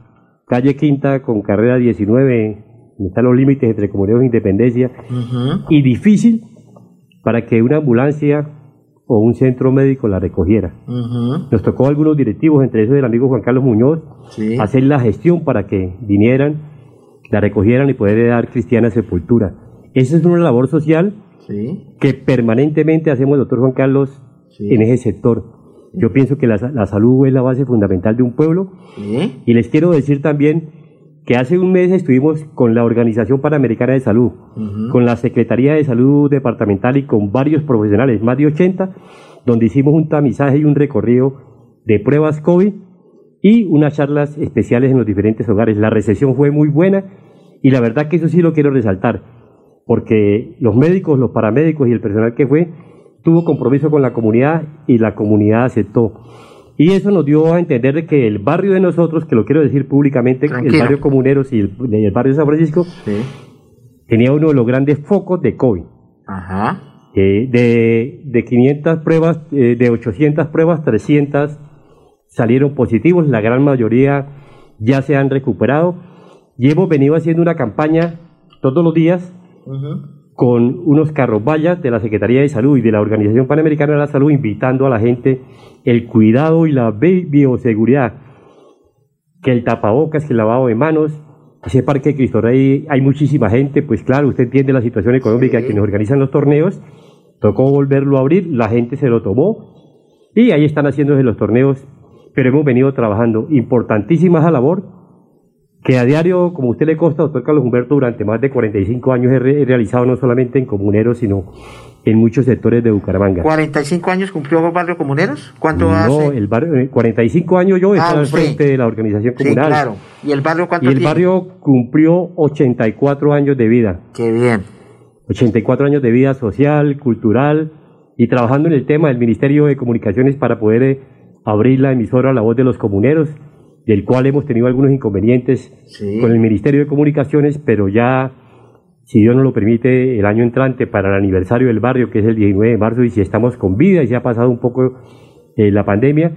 calle Quinta con carrera 19, están los límites entre comunidades e independencia, y difícil para que una ambulancia o un centro médico la recogiera. Nos tocó a algunos directivos, entre esos el amigo Juan Carlos Muñoz, hacer la gestión para que vinieran, la recogieran y poder dar cristiana sepultura. Esa es una labor social que permanentemente hacemos, doctor Juan Carlos, en ese sector. Yo pienso que la, la, salud es la base fundamental de un pueblo. Y les quiero decir también que hace un mes estuvimos con la Organización Panamericana de Salud, con la Secretaría de Salud Departamental y con varios profesionales, más de 80, donde hicimos un tamizaje y un recorrido de pruebas COVID y unas charlas especiales en los diferentes hogares. La recepción fue muy buena y la verdad que eso sí lo quiero resaltar, porque los médicos, los paramédicos y el personal que fue tuvo compromiso con la comunidad y la comunidad aceptó. Y eso nos dio a entender de que el barrio de nosotros, que lo quiero decir públicamente, el barrio Comuneros y el, barrio de San Francisco, tenía uno de los grandes focos de COVID. Ajá. Eh, de, de 500 pruebas, eh, de 800 pruebas, 300 salieron positivos, la gran mayoría ya se han recuperado. Y hemos venido haciendo una campaña todos los días con unos carros vallas de la Secretaría de Salud y de la Organización Panamericana de la Salud invitando a la gente el cuidado y la bioseguridad, que el tapabocas, que el lavado de manos, ese parque de Cristo Rey hay muchísima gente, pues claro, usted entiende la situación económica de quienes organizan los torneos, tocó volverlo a abrir, la gente se lo tomó y ahí están haciéndose los torneos, pero hemos venido trabajando, importantísima esa labor, que a diario, como usted le consta, doctor Carlos Humberto, durante más de 45 años he, realizado no solamente en Comuneros, sino en muchos sectores de Bucaramanga. ¿45 años cumplió Barrio Comuneros? ¿Cuánto no, hace? No, el barrio, 45 años yo estaba al frente de la organización comunal. Sí, claro. ¿Y el barrio cuánto Y el barrio cumplió 84 años de vida. Qué bien. 84 años de vida social, cultural y trabajando en el tema del Ministerio de Comunicaciones para poder eh, abrir la emisora La Voz de los Comuneros del cual hemos tenido algunos inconvenientes con el Ministerio de Comunicaciones, pero ya, si Dios nos lo permite, el año entrante para el aniversario del barrio, que es el 19 de marzo, y si estamos con vida y se ha pasado un poco eh, la pandemia,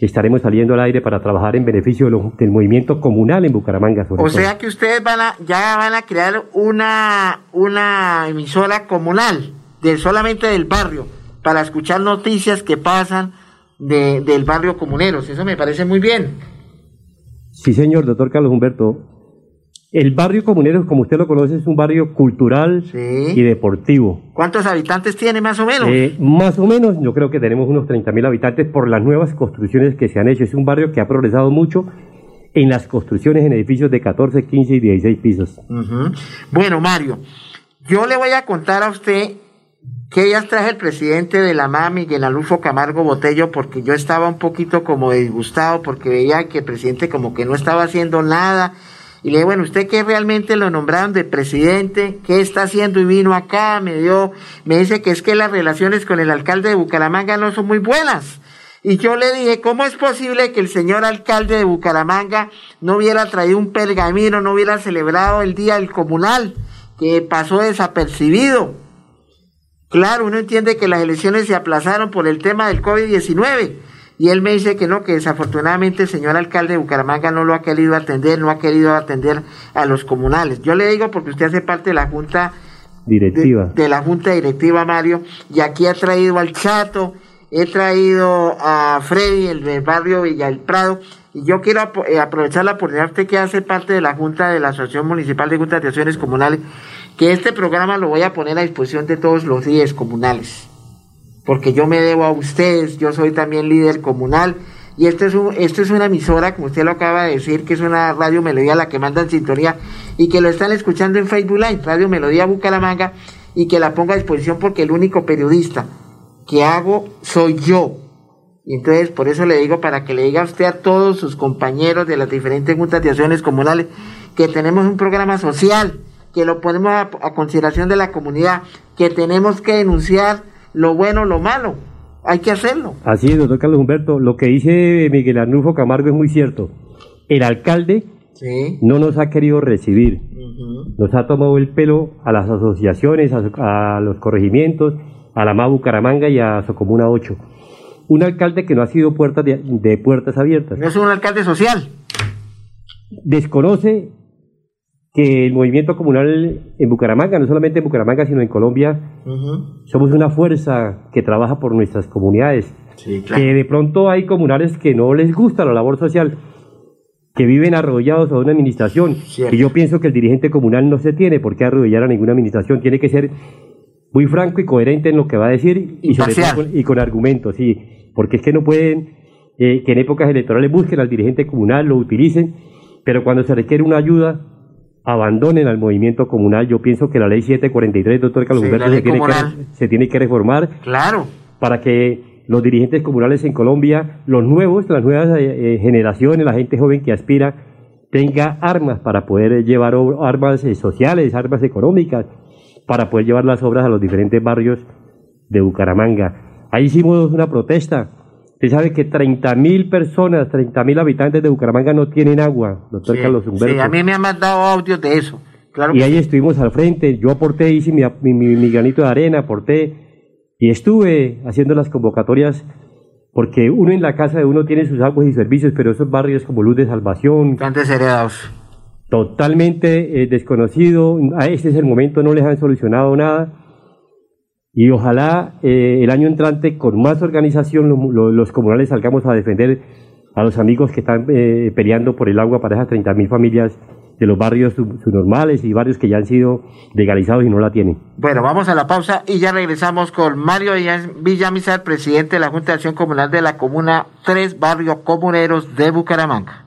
estaremos saliendo al aire para trabajar en beneficio del movimiento comunal en Bucaramanga. o sea que ustedes van a, ya van a crear una, una emisora comunal, de, solamente del barrio, para escuchar noticias que pasan de, del barrio comuneros. Eso me parece muy bien. Sí, señor, doctor Carlos Humberto. El barrio Comuneros, como usted lo conoce, es un barrio cultural y deportivo. ¿Cuántos habitantes tiene más o menos? Eh, más o menos, yo creo que tenemos unos 30 mil habitantes por las nuevas construcciones que se han hecho. Es un barrio que ha progresado mucho en las construcciones en edificios de 14, 15 y 16 pisos. Bueno, Mario, yo le voy a contar a usted que ya traje el presidente de la MAM, Miguel Alufo Camargo Botello, porque yo estaba un poquito como disgustado porque veía que el presidente como que no estaba haciendo nada. Y le dije, bueno, usted que realmente lo nombraron de presidente, ¿qué está haciendo? Y vino acá, me dio, me dice que es que las relaciones con el alcalde de Bucaramanga no son muy buenas. Y yo le dije, ¿cómo es posible que el señor alcalde de Bucaramanga no hubiera traído un pergamino, no hubiera celebrado el día del comunal, que pasó desapercibido? Claro, uno entiende que las elecciones se aplazaron por el tema del COVID-19. Y él me dice que no, que desafortunadamente el señor alcalde de Bucaramanga no lo ha querido atender, no ha querido atender a los comunales. Yo le digo porque usted hace parte de la Junta Directiva. De, la Junta Directiva, Mario, y aquí ha traído al Chato, he traído a Freddy, el del barrio Villa del Prado, y yo quiero eh, aprovechar la oportunidad, usted que hace parte de la Junta de la Asociación Municipal de Juntas de Acciones Comunales, que este programa lo voy a poner a disposición de todos los líderes comunales, porque yo me debo a ustedes, yo soy también líder comunal, y esto es, un, esto es una emisora, como usted lo acaba de decir, que es una radio melodía la que manda en sintonía y que lo están escuchando en Facebook Live, Radio Melodía Bucaramanga, y que la ponga a disposición porque el único periodista que hago soy yo. Y entonces por eso le digo para que le diga a usted a todos sus compañeros de las diferentes juntas de acciones comunales que tenemos un programa social, que lo ponemos a, a consideración de la comunidad, que tenemos que denunciar lo bueno, lo malo. Hay que hacerlo. Así es, doctor Carlos Humberto. Lo que dice Miguel Arnulfo Camargo es muy cierto. El alcalde Sí. no nos ha querido recibir. Nos ha tomado el pelo a las asociaciones, a, a los corregimientos, a la MA Bucaramanga y a Socomuna 8. Un alcalde que no ha sido puertas de, de puertas abiertas. No es un alcalde social. Desconoce que el movimiento comunal en Bucaramanga, no solamente en Bucaramanga, sino en Colombia, somos una fuerza que trabaja por nuestras comunidades. Que de pronto hay comunales que no les gusta la labor social, que viven arrollados a una administración. Y yo pienso que el dirigente comunal no se tiene por qué arrodillar a ninguna administración, tiene que ser muy franco y coherente en lo que va a decir y, sobre todo con, y con argumentos, sí, porque es que no pueden eh, que en épocas electorales busquen al dirigente comunal, lo utilicen, pero cuando se requiere una ayuda, abandonen al movimiento comunal. Yo pienso que la ley 743, doctor Carlos Sí, Humberto, se, tiene que, se tiene que reformar Claro. para que los dirigentes comunales en Colombia, los nuevos, las nuevas eh, eh, generaciones, la gente joven que aspira, tenga armas para poder llevar armas eh, sociales, armas económicas, para poder llevar las obras a los diferentes barrios de Bucaramanga. Ahí hicimos una protesta. Usted sabe que 30.000 personas, 30.000 habitantes de Bucaramanga no tienen agua, doctor Sí, Carlos Humberto. sí, a mí me han mandado audios de eso. Claro Y ahí sí. estuvimos al frente, yo aporté, hice mi, mi, mi- mi granito de arena, aporté y estuve haciendo las convocatorias porque uno en la casa de uno tiene sus aguas y servicios, pero esos barrios como Luz de Salvación, Están desheredados. totalmente eh, desconocido, a este es el momento, no les han solucionado nada. Y ojalá eh, el año entrante, con más organización, lo- lo- los comunales salgamos a defender a los amigos que están eh, peleando por el agua para esas 30.000 familias de los barrios sub- subnormales y barrios que ya han sido legalizados y no la tienen. Bueno, vamos a la pausa y ya regresamos con Mario Villam- Villamizar, presidente de la Junta de Acción Comunal de la Comuna 3 Barrio Comuneros de Bucaramanga.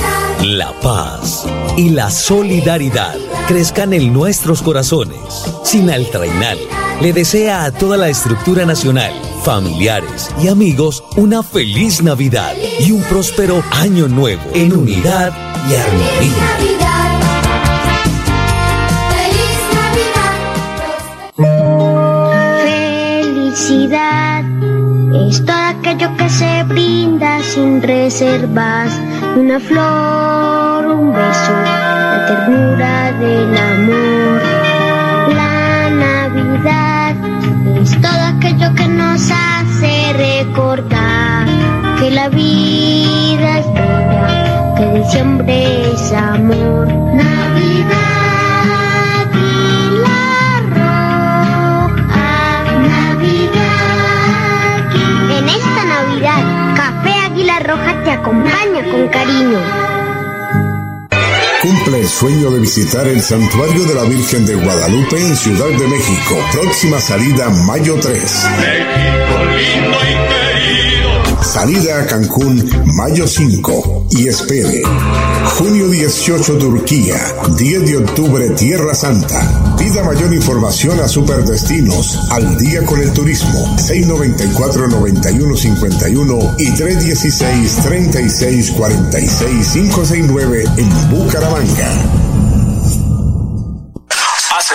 la paz y la solidaridad crezcan en nuestros corazones. Sinal Trainal le desea a toda la estructura nacional, familiares y amigos una feliz Navidad y un próspero año nuevo en unidad y armonía. Felicidad es todo aquello que se brinda sin reservas. Una flor, un beso, la ternura del amor. La Navidad es todo aquello que nos hace recordar que la vida es bella, que diciembre es amor. Navidad te acompaña con cariño. Cumple el sueño de visitar el Santuario de la Virgen de Guadalupe en Ciudad de México. Próxima salida mayo 3. Salida a Cancún mayo 5 y espere. Junio 18 Turquía, 10 de octubre Tierra Santa. Pida mayor información a Superdestinos, al día con el turismo, 694-9151 y 316-3646-569 en Bucaramanga.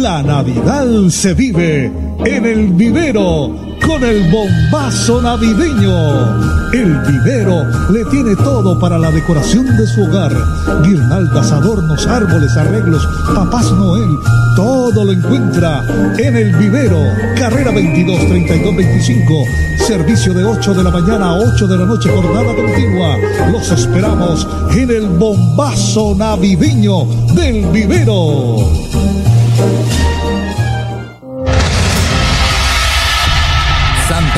La Navidad se vive en el vivero con el bombazo navideño. El vivero le tiene todo para la decoración de su hogar. Guirnaldas, adornos, árboles, arreglos, papás Noel, todo lo encuentra en el vivero. Carrera 22 32 25. Servicio de 8 de la mañana a 8 de la noche, jornada continua. Los esperamos en el bombazo navideño del vivero.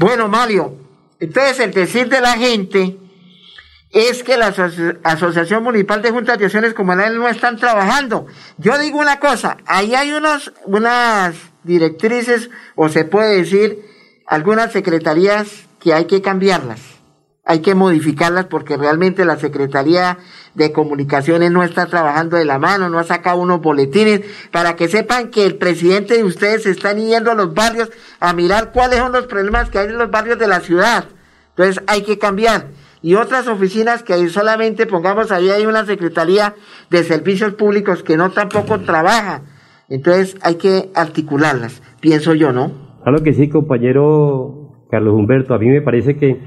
Bueno, Mario, entonces el decir de la gente es que la aso- Asociación Municipal de Juntas de Acciones Comunales no están trabajando. Yo digo una cosa, ahí hay unos, unas directrices, o se puede decir, algunas secretarías que hay que cambiarlas. Hay que modificarlas porque realmente la Secretaría de Comunicaciones no está trabajando de la mano, no ha sacado unos boletines para que sepan que el presidente de ustedes están yendo a los barrios a mirar cuáles son los problemas que hay en los barrios de la ciudad. Entonces hay que cambiar. Y otras oficinas que solamente pongamos ahí hay una Secretaría de Servicios Públicos que no tampoco trabaja. Entonces hay que articularlas, pienso yo, ¿no? Claro que sí, compañero Carlos Humberto. A mí me parece que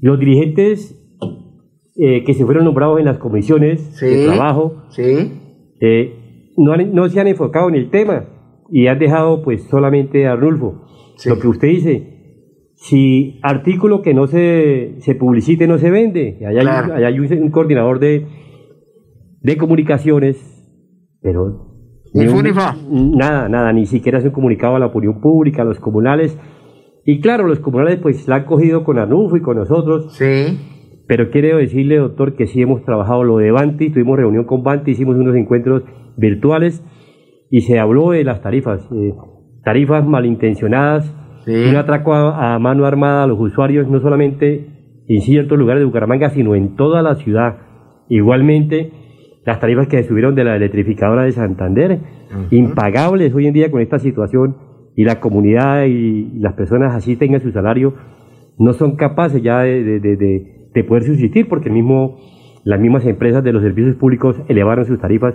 los dirigentes eh, que se fueron nombrados en las comisiones de trabajo eh, no, han- no se han enfocado en el tema y han dejado pues solamente a Arnulfo. Lo que usted dice, si artículo que no se, se publicite no se vende, allá hay, Claro. allá hay un, coordinador de, de comunicaciones, pero Ni un-. Nada, nada, ni siquiera hace un comunicado a la opinión pública, a los comunales. Y claro, los comunales pues la han cogido con Arnulfo y con nosotros. Sí. Pero quiero decirle, doctor, que sí hemos trabajado lo de Banti, tuvimos reunión con Banti, hicimos unos encuentros virtuales y se habló de las tarifas. eh, tarifas malintencionadas, un atraco a, a mano armada a los usuarios, no solamente en ciertos lugares de Bucaramanga, sino en toda la ciudad. Igualmente, las tarifas que se subieron de la electrificadora de Santander, impagables hoy en día con esta situación, y la comunidad y las personas así tengan su salario, no son capaces ya de, de- de- de- de poder subsistir porque el mismo, las mismas empresas de los servicios públicos elevaron sus tarifas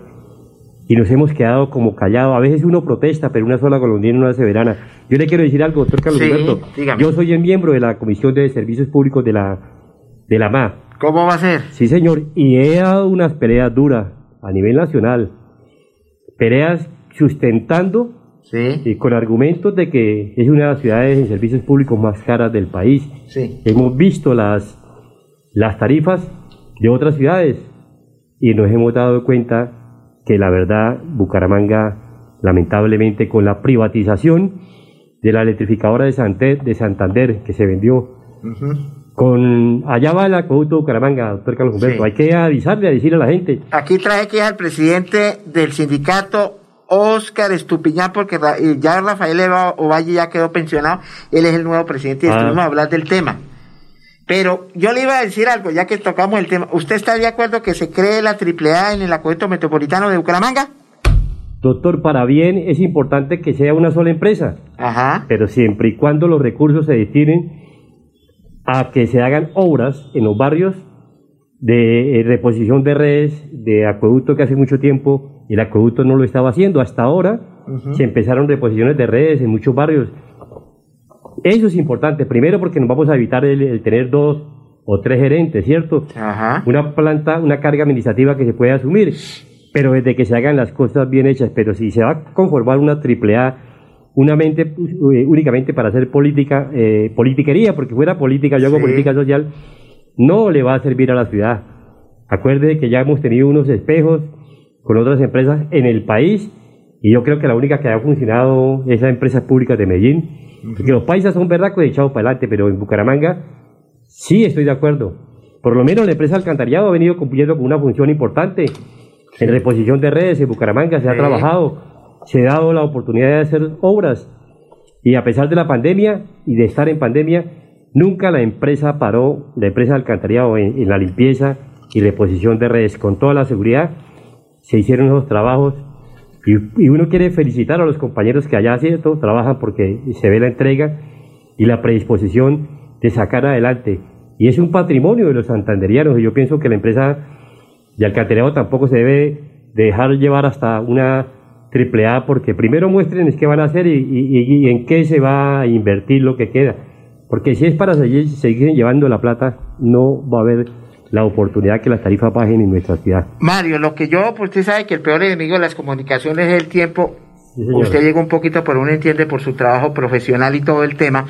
y nos hemos quedado como callados. A veces uno protesta, pero una sola colombiana no hace verana. Yo le quiero decir algo, doctor Carlos Sí, Humberto. dígame. Yo soy el miembro de la Comisión de Servicios Públicos de la, de la MA. ¿Cómo va a ser? Sí, señor. Y he dado unas peleas duras a nivel nacional. Peleas sustentando y con argumentos de que es una de las ciudades en servicios públicos más caras del país. Sí. Hemos visto las, las tarifas de otras ciudades y nos hemos dado cuenta que la verdad Bucaramanga, lamentablemente con la privatización de la electrificadora de, de Santander que se vendió, con allá va el acueducto de Bucaramanga, doctor Carlos Humberto, Sí. hay que avisarle, a decirle a la gente. Aquí traje que es el presidente del sindicato Oscar Estupiñán, porque eh, ya Rafael Eva Ovalle ya quedó pensionado, él es el nuevo presidente y Ah. estuvimos a hablar del tema. Pero yo le iba a decir algo, ya que tocamos el tema. ¿Usted está de acuerdo que se cree la AAA en el acueducto metropolitano de Bucaramanga? Doctor, para bien es importante que sea una sola empresa, Ajá. pero siempre y cuando los recursos se destinen a que se hagan obras en los barrios de eh, reposición de redes, de acueducto que hace mucho tiempo el acueducto no lo estaba haciendo. Hasta ahora Ujú. se empezaron reposiciones de redes en muchos barrios. Eso es importante, primero porque nos vamos a evitar el, el tener dos o tres gerentes, ¿cierto? Ajá. Una planta, una carga administrativa que se puede asumir, pero desde que se hagan las cosas bien hechas. Pero si se va a conformar una triple A una mente, eh, únicamente para hacer política, eh, politiquería, porque fuera política, yo hago Sí. política social, no le va a servir a la ciudad. Acuerde que ya hemos tenido unos espejos con otras empresas en el país y yo creo que la única que ha funcionado es la empresa pública de Medellín. Porque los paisas son verdad que echados para adelante, pero en Bucaramanga sí estoy de acuerdo. Por lo menos la empresa Alcantarillado ha venido cumpliendo con una función importante. En reposición de redes en Bucaramanga se ha trabajado, se ha dado la oportunidad de hacer obras. Y a pesar de la pandemia y de estar en pandemia, nunca la empresa paró, la empresa alcantarillado en, en la limpieza y reposición de redes. Con toda la seguridad se hicieron esos trabajos y, uno quiere felicitar a los compañeros que allá cierto trabajan porque se ve la entrega y la predisposición de sacar adelante. Y es un patrimonio de los santanderianos y yo pienso que la empresa de alcantarillado tampoco se debe dejar llevar hasta una triple A porque primero muestren es qué van a hacer y en qué se va a invertir lo que queda. Porque si es para seguir, seguir llevando la plata, no va a haber la oportunidad que las tarifas bajen en nuestra ciudad. Mario, lo que yo, pues usted sabe que el peor enemigo de las comunicaciones es el tiempo. usted llegó un poquito, pero uno entiende por su trabajo profesional y todo el tema.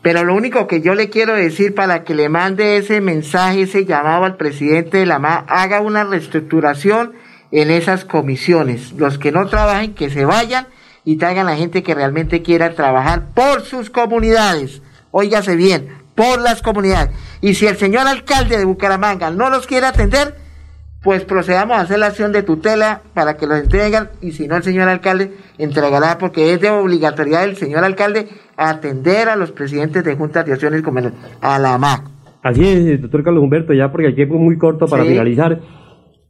Pero lo único que yo le quiero decir para que le mande ese mensaje, ese llamado al presidente de la MA, haga una reestructuración en esas comisiones. Los que no trabajen, que se vayan y traigan la gente que realmente quiera trabajar por sus comunidades. Óigase bien, por las comunidades. Y si el señor alcalde de Bucaramanga no los quiere atender, pues procedamos a hacer la acción de tutela para que los entreguen y si no el señor alcalde entregará porque es de obligatoriedad del señor alcalde atender a los presidentes de juntas de acciones comerciales, a la MAC. Así es, doctor Carlos Humberto, ya porque el tiempo es muy corto para Sí. finalizar.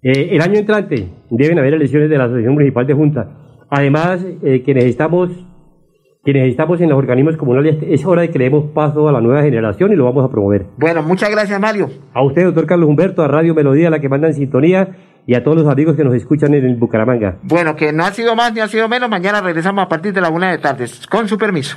Eh, el año entrante deben haber elecciones de la Asociación Municipal de Junta. Además, eh, quienes estamos quienes estamos en los organismos comunales, es hora de que le demos paso a la nueva generación y lo vamos a promover. Bueno, muchas gracias Mario. A usted, doctor Carlos Humberto, a Radio Melodía, la que manda en sintonía, y a todos los amigos que nos escuchan en el Bucaramanga. Bueno, que no ha sido más ni ha sido menos, mañana regresamos a partir de la una de tarde, con su permiso.